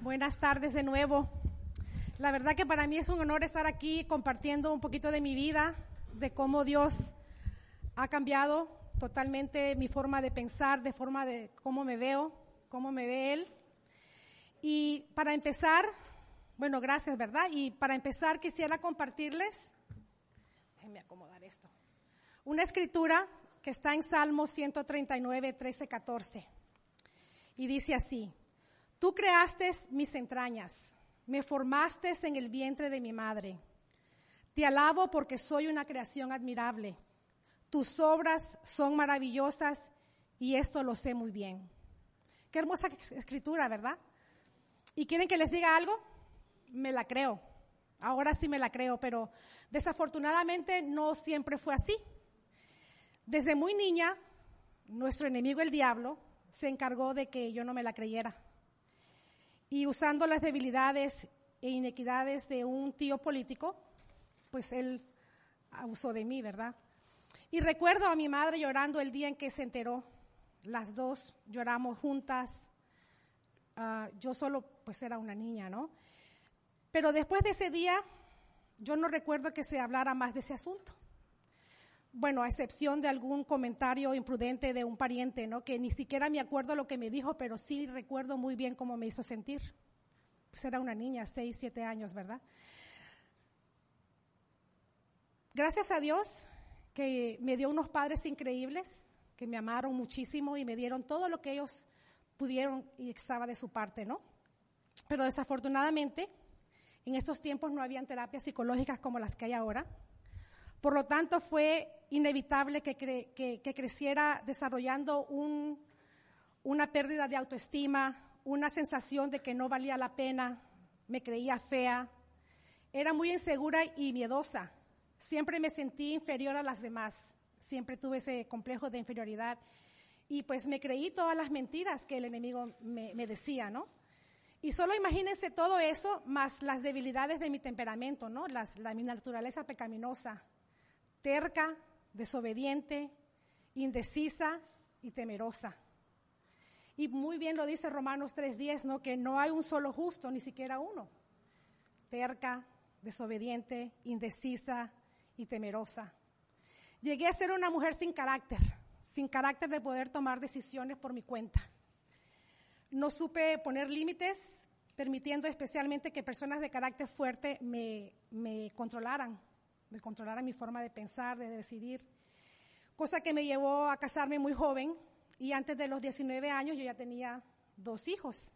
Buenas tardes de nuevo. La verdad que para mí es un honor estar aquí compartiendo un poquito de mi vida, de cómo Dios ha cambiado totalmente mi forma de pensar, de forma de cómo me veo, cómo me ve Él. Y para empezar, bueno, gracias, ¿verdad? Y para empezar quisiera compartirles, déjenme acomodar esto, una escritura que está en Salmo 139, 13, 14. Y dice así, tú creaste mis entrañas, me formaste en el vientre de mi madre. Te alabo porque soy una creación admirable. Tus obras son maravillosas y esto lo sé muy bien. Qué hermosa escritura, ¿verdad? ¿Y quieren que les diga algo? Me la creo. Ahora sí me la creo, pero desafortunadamente no siempre fue así. Desde muy niña, nuestro enemigo el diablo se encargó de que yo no me la creyera. Y usando las debilidades e inequidades de un tío político, pues él abusó de mí, ¿verdad? Y recuerdo a mi madre llorando el día en que se enteró. Las dos lloramos juntas, Ah, yo solo pues era una niña, ¿no? Pero después de ese día, yo no recuerdo que se hablara más de ese asunto. Bueno, a excepción de algún comentario imprudente de un pariente, ¿no? Que ni siquiera me acuerdo lo que me dijo, pero sí recuerdo muy bien cómo me hizo sentir. Pues era una niña, seis, siete años, ¿verdad? Gracias a Dios que me dio unos padres increíbles, que me amaron muchísimo y me dieron todo lo que ellos pudieron y estaba de su parte, ¿no? Pero desafortunadamente, en estos tiempos no habían terapias psicológicas como las que hay ahora. Por lo tanto, fue inevitable que, que, creciera desarrollando un, una pérdida de autoestima, una sensación de que no valía la pena, me creía fea, era muy insegura y miedosa. Siempre me sentí inferior a las demás, siempre tuve ese complejo de inferioridad y pues me creí todas las mentiras que el enemigo me, decía, ¿no? Y solo imagínense todo eso más las debilidades de mi temperamento, ¿no? Las, la, mi naturaleza pecaminosa, terca, desobediente, indecisa y temerosa. Y muy bien lo dice Romanos 3.10, ¿no? Que no hay un solo justo, ni siquiera uno. Terca, desobediente, indecisa y temerosa. Llegué a ser una mujer sin carácter sin carácter de poder tomar decisiones por mi cuenta. No supe poner límites, permitiendo especialmente que personas de carácter fuerte me, me controlaran, me controlaran mi forma de pensar, de decidir, cosa que me llevó a casarme muy joven y antes de los 19 años yo ya tenía dos hijos.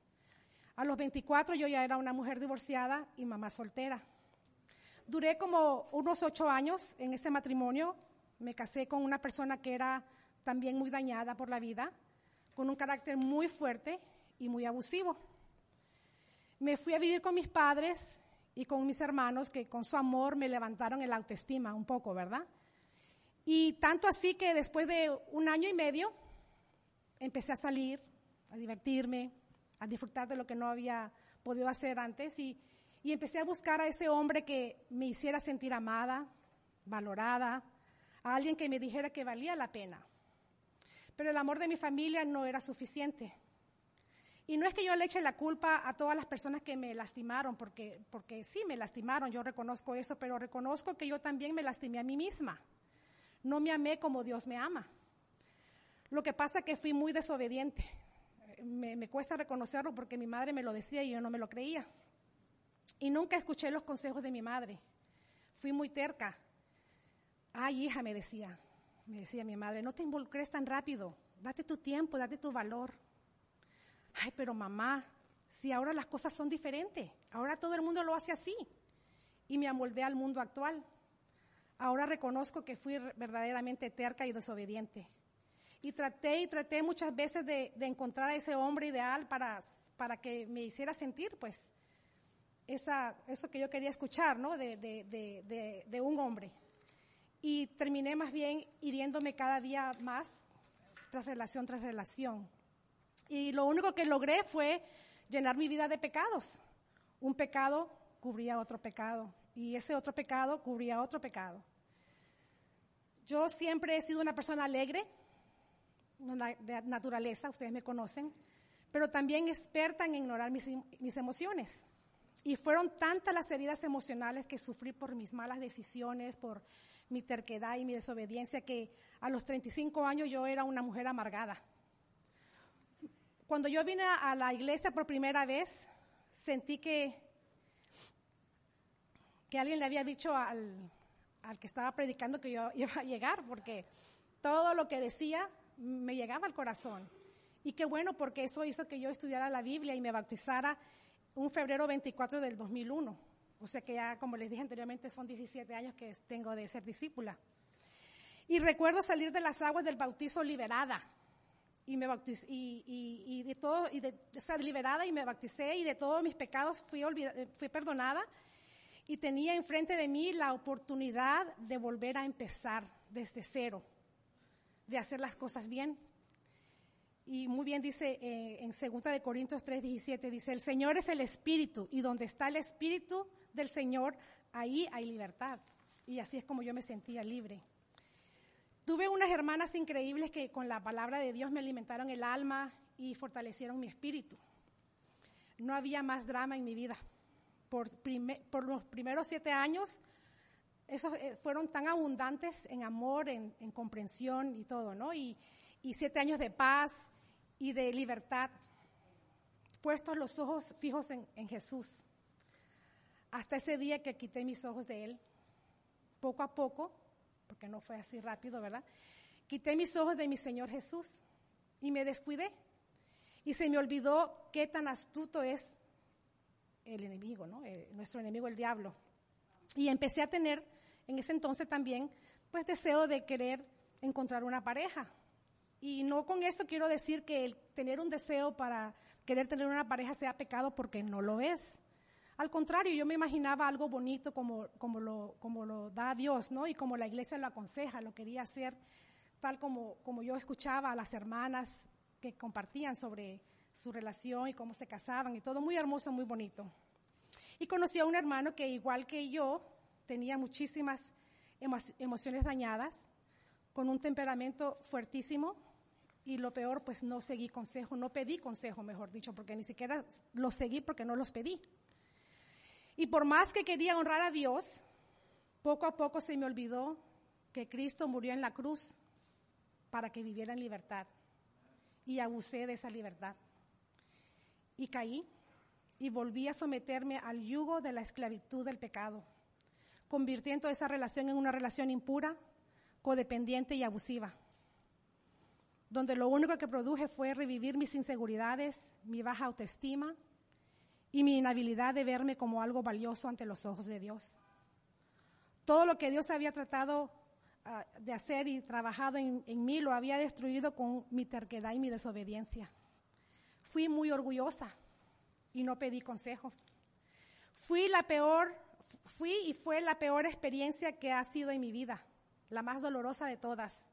A los 24 yo ya era una mujer divorciada y mamá soltera. Duré como unos ocho años en ese matrimonio. Me casé con una persona que era también muy dañada por la vida, con un carácter muy fuerte y muy abusivo. Me fui a vivir con mis padres y con mis hermanos que con su amor me levantaron el autoestima un poco, ¿verdad? Y tanto así que después de un año y medio empecé a salir, a divertirme, a disfrutar de lo que no había podido hacer antes y, y empecé a buscar a ese hombre que me hiciera sentir amada, valorada, a alguien que me dijera que valía la pena. Pero el amor de mi familia no era suficiente. Y no es que yo le eche la culpa a todas las personas que me lastimaron, porque, porque sí me lastimaron, yo reconozco eso, pero reconozco que yo también me lastimé a mí misma. No me amé como Dios me ama. Lo que pasa es que fui muy desobediente. Me, me cuesta reconocerlo porque mi madre me lo decía y yo no me lo creía. Y nunca escuché los consejos de mi madre. Fui muy terca. Ay, hija, me decía, me decía mi madre, no te involucres tan rápido, date tu tiempo, date tu valor. Ay, pero mamá, si ahora las cosas son diferentes, ahora todo el mundo lo hace así. Y me amoldé al mundo actual. Ahora reconozco que fui verdaderamente terca y desobediente. Y traté y traté muchas veces de, encontrar a ese hombre ideal para, para que me hiciera sentir, pues, esa, eso que yo quería escuchar, ¿no? De, de, de un hombre y terminé más bien hiriéndome cada día más tras relación tras relación. Y lo único que logré fue llenar mi vida de pecados. Un pecado cubría otro pecado y ese otro pecado cubría otro pecado. Yo siempre he sido una persona alegre, de naturaleza, ustedes me conocen, pero también experta en ignorar mis, mis emociones. Y fueron tantas las heridas emocionales que sufrí por mis malas decisiones, por mi terquedad y mi desobediencia, que a los 35 años yo era una mujer amargada. Cuando yo vine a la iglesia por primera vez, sentí que, que alguien le había dicho al, al que estaba predicando que yo iba a llegar, porque todo lo que decía me llegaba al corazón. Y qué bueno, porque eso hizo que yo estudiara la Biblia y me bautizara un febrero 24 del 2001. O sea que ya, como les dije anteriormente, son 17 años que tengo de ser discípula. Y recuerdo salir de las aguas del bautizo liberada. Y me bauticé, y, de todo, y de, o liberada y me bauticé y de todos mis pecados fui, fui perdonada. Y tenía enfrente de mí la oportunidad de volver a empezar desde cero, de hacer las cosas bien, y muy bien dice eh, en 2 de Corintios 3, 17, dice, el Señor es el Espíritu y donde está el Espíritu del Señor, ahí hay libertad. Y así es como yo me sentía libre. Tuve unas hermanas increíbles que con la palabra de Dios me alimentaron el alma y fortalecieron mi espíritu. No había más drama en mi vida. Por, los primeros siete años, esos eh, fueron tan abundantes en amor, en, en comprensión y todo, ¿no? Y siete años de paz, y de libertad, puestos los ojos fijos en, Jesús. Hasta ese día que quité mis ojos de Él, poco a poco, porque no fue así rápido, ¿verdad? Quité mis ojos de mi Señor Jesús y me descuidé. Y se me olvidó qué tan astuto es el enemigo, ¿no? Eh, nuestro enemigo, el diablo. Y empecé a tener, en ese entonces también, pues deseo de querer encontrar una pareja. Y no con esto quiero decir que el tener un deseo para querer tener una pareja sea pecado porque no lo es. Al contrario, yo me imaginaba algo bonito como, lo, da Dios, ¿no? Y como la iglesia lo aconseja, lo quería hacer tal como, como yo escuchaba a las hermanas que compartían sobre su relación y cómo se casaban y todo muy hermoso, muy bonito. Y conocí a un hermano que igual que yo tenía muchísimas emociones dañadas, con un temperamento fuertísimo, y lo peor, pues no seguí consejo, no pedí consejo, mejor dicho, porque ni siquiera los seguí porque no los pedí. Y por más que quería honrar a Dios, poco a poco se me olvidó que Cristo murió en la cruz para que viviera en libertad. Y abusé de esa libertad. Y caí y volví a someterme al yugo de la esclavitud del pecado, convirtiendo esa relación en una relación impura, codependiente y abusiva donde lo único que produje fue revivir mis inseguridades, mi baja autoestima y mi inhabilidad de verme como algo valioso ante los ojos de Dios. Todo lo que Dios había tratado ah, de hacer y trabajado en, en mí lo había destruido con mi terquedad y mi desobediencia. Fui muy orgullosa y no pedí consejo. Fui la peor, fui y fue la peor experiencia que ha sido en mi vida, la más dolorosa de todas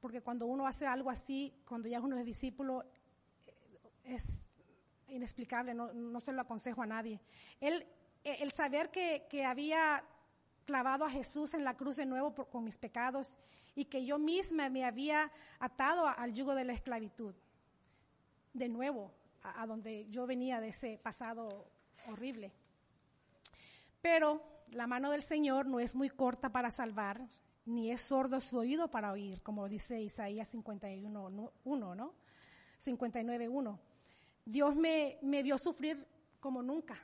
porque cuando uno hace algo así, cuando ya uno es discípulo, es inexplicable, no, se lo aconsejo a nadie. Eh, el saber que, había clavado a Jesús en la cruz de nuevo con mis pecados y que yo misma me había atado al yugo de la esclavitud, de nuevo, a donde yo venía de ese pasado horrible. Pero la mano del Señor no es muy corta para salvar, ni es sordo su oído para oír, como dice Isaías 51.1, ¿no? 59.1. Dios me, vio sufrir como nunca.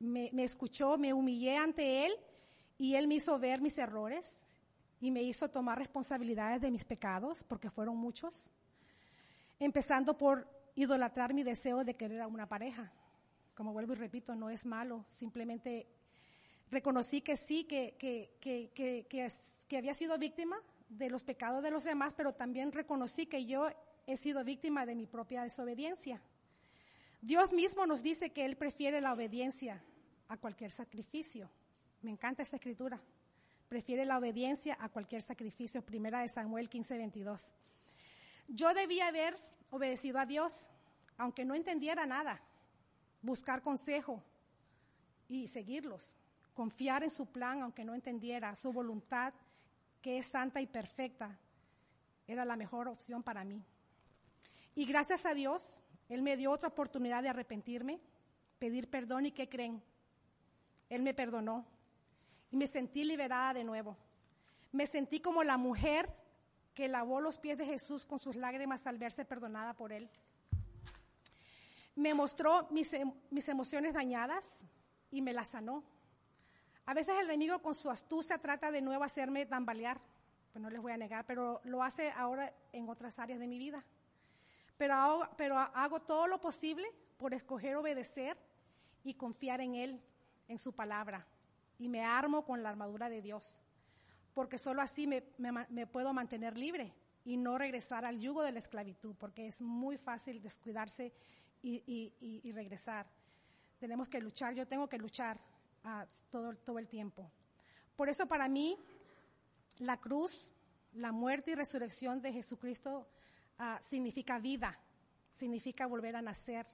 Me, escuchó, me humillé ante Él y Él me hizo ver mis errores y me hizo tomar responsabilidades de mis pecados, porque fueron muchos, empezando por idolatrar mi deseo de querer a una pareja. Como vuelvo y repito, no es malo, simplemente reconocí que sí, que, había sido víctima de los pecados de los demás, pero también reconocí que yo he sido víctima de mi propia desobediencia. Dios mismo nos dice que Él prefiere la obediencia a cualquier sacrificio. Me encanta esta escritura. Prefiere la obediencia a cualquier sacrificio. Primera de Samuel 15, 22. Yo debía haber obedecido a Dios, aunque no entendiera nada, buscar consejo y seguirlos confiar en su plan aunque no entendiera, su voluntad que es santa y perfecta, era la mejor opción para mí. Y gracias a Dios, Él me dio otra oportunidad de arrepentirme, pedir perdón y ¿qué creen? Él me perdonó y me sentí liberada de nuevo. Me sentí como la mujer que lavó los pies de Jesús con sus lágrimas al verse perdonada por Él. Me mostró mis, em, mis emociones dañadas y me las sanó. A veces el enemigo con su astucia trata de nuevo hacerme tambalear, pues no les voy a negar, pero lo hace ahora en otras áreas de mi vida. Pero hago, todo lo posible por escoger obedecer y confiar en Él, en su palabra. Y me armo con la armadura de Dios, porque solo así me, puedo mantener libre y no regresar al yugo de la esclavitud, porque es muy fácil descuidarse y, regresar. Tenemos que luchar, yo tengo que luchar uh, todo, todo el tiempo. Por eso para mí la cruz, la muerte y resurrección de Jesucristo uh, significa vida, significa volver a nacer,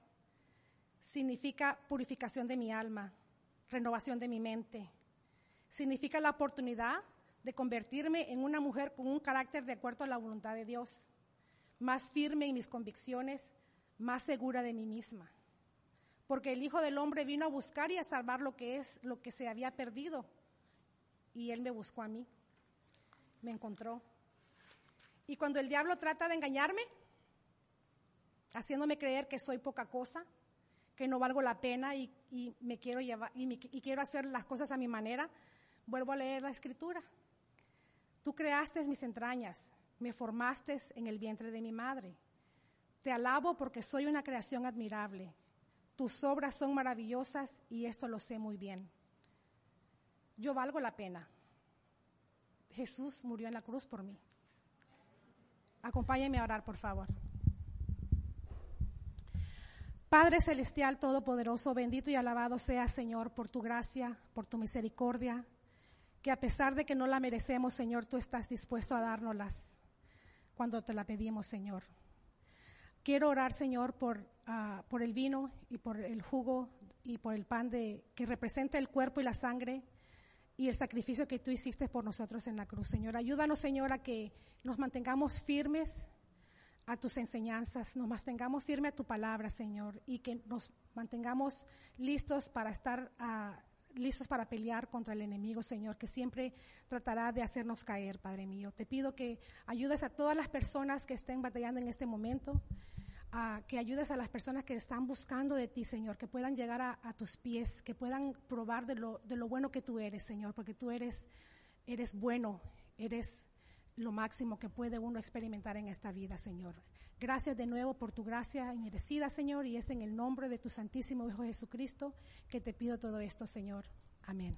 significa purificación de mi alma, renovación de mi mente, significa la oportunidad de convertirme en una mujer con un carácter de acuerdo a la voluntad de Dios, más firme en mis convicciones, más segura de mí misma. Porque el Hijo del Hombre vino a buscar y a salvar lo que es lo que se había perdido. Y él me buscó a mí. Me encontró. Y cuando el diablo trata de engañarme, haciéndome creer que soy poca cosa, que no valgo la pena y, me quiero llevar y, y quiero hacer las cosas a mi manera, vuelvo a leer la escritura. Tú creaste mis entrañas, me formaste en el vientre de mi madre. Te alabo porque soy una creación admirable. Tus obras son maravillosas y esto lo sé muy bien. Yo valgo la pena. Jesús murió en la cruz por mí. Acompáñenme a orar, por favor. Padre Celestial Todopoderoso, bendito y alabado sea, Señor, por tu gracia, por tu misericordia, que a pesar de que no la merecemos, Señor, tú estás dispuesto a dárnoslas cuando te la pedimos, Señor. Quiero orar, Señor, por, uh, por el vino y por el jugo y por el pan de, que representa el cuerpo y la sangre y el sacrificio que tú hiciste por nosotros en la cruz, Señor. Ayúdanos, Señor, a que nos mantengamos firmes a tus enseñanzas, nos mantengamos firmes a tu palabra, Señor, y que nos mantengamos listos para estar uh, listos para pelear contra el enemigo, Señor, que siempre tratará de hacernos caer, Padre mío. Te pido que ayudes a todas las personas que estén batallando en este momento, que ayudes a las personas que están buscando de ti, Señor, que puedan llegar a, tus pies, que puedan probar de lo, de lo bueno que tú eres, Señor, porque tú eres, eres bueno, eres lo máximo que puede uno experimentar en esta vida, Señor. Gracias de nuevo por tu gracia inmerecida, Señor, y es en el nombre de tu Santísimo Hijo Jesucristo que te pido todo esto, Señor. Amén.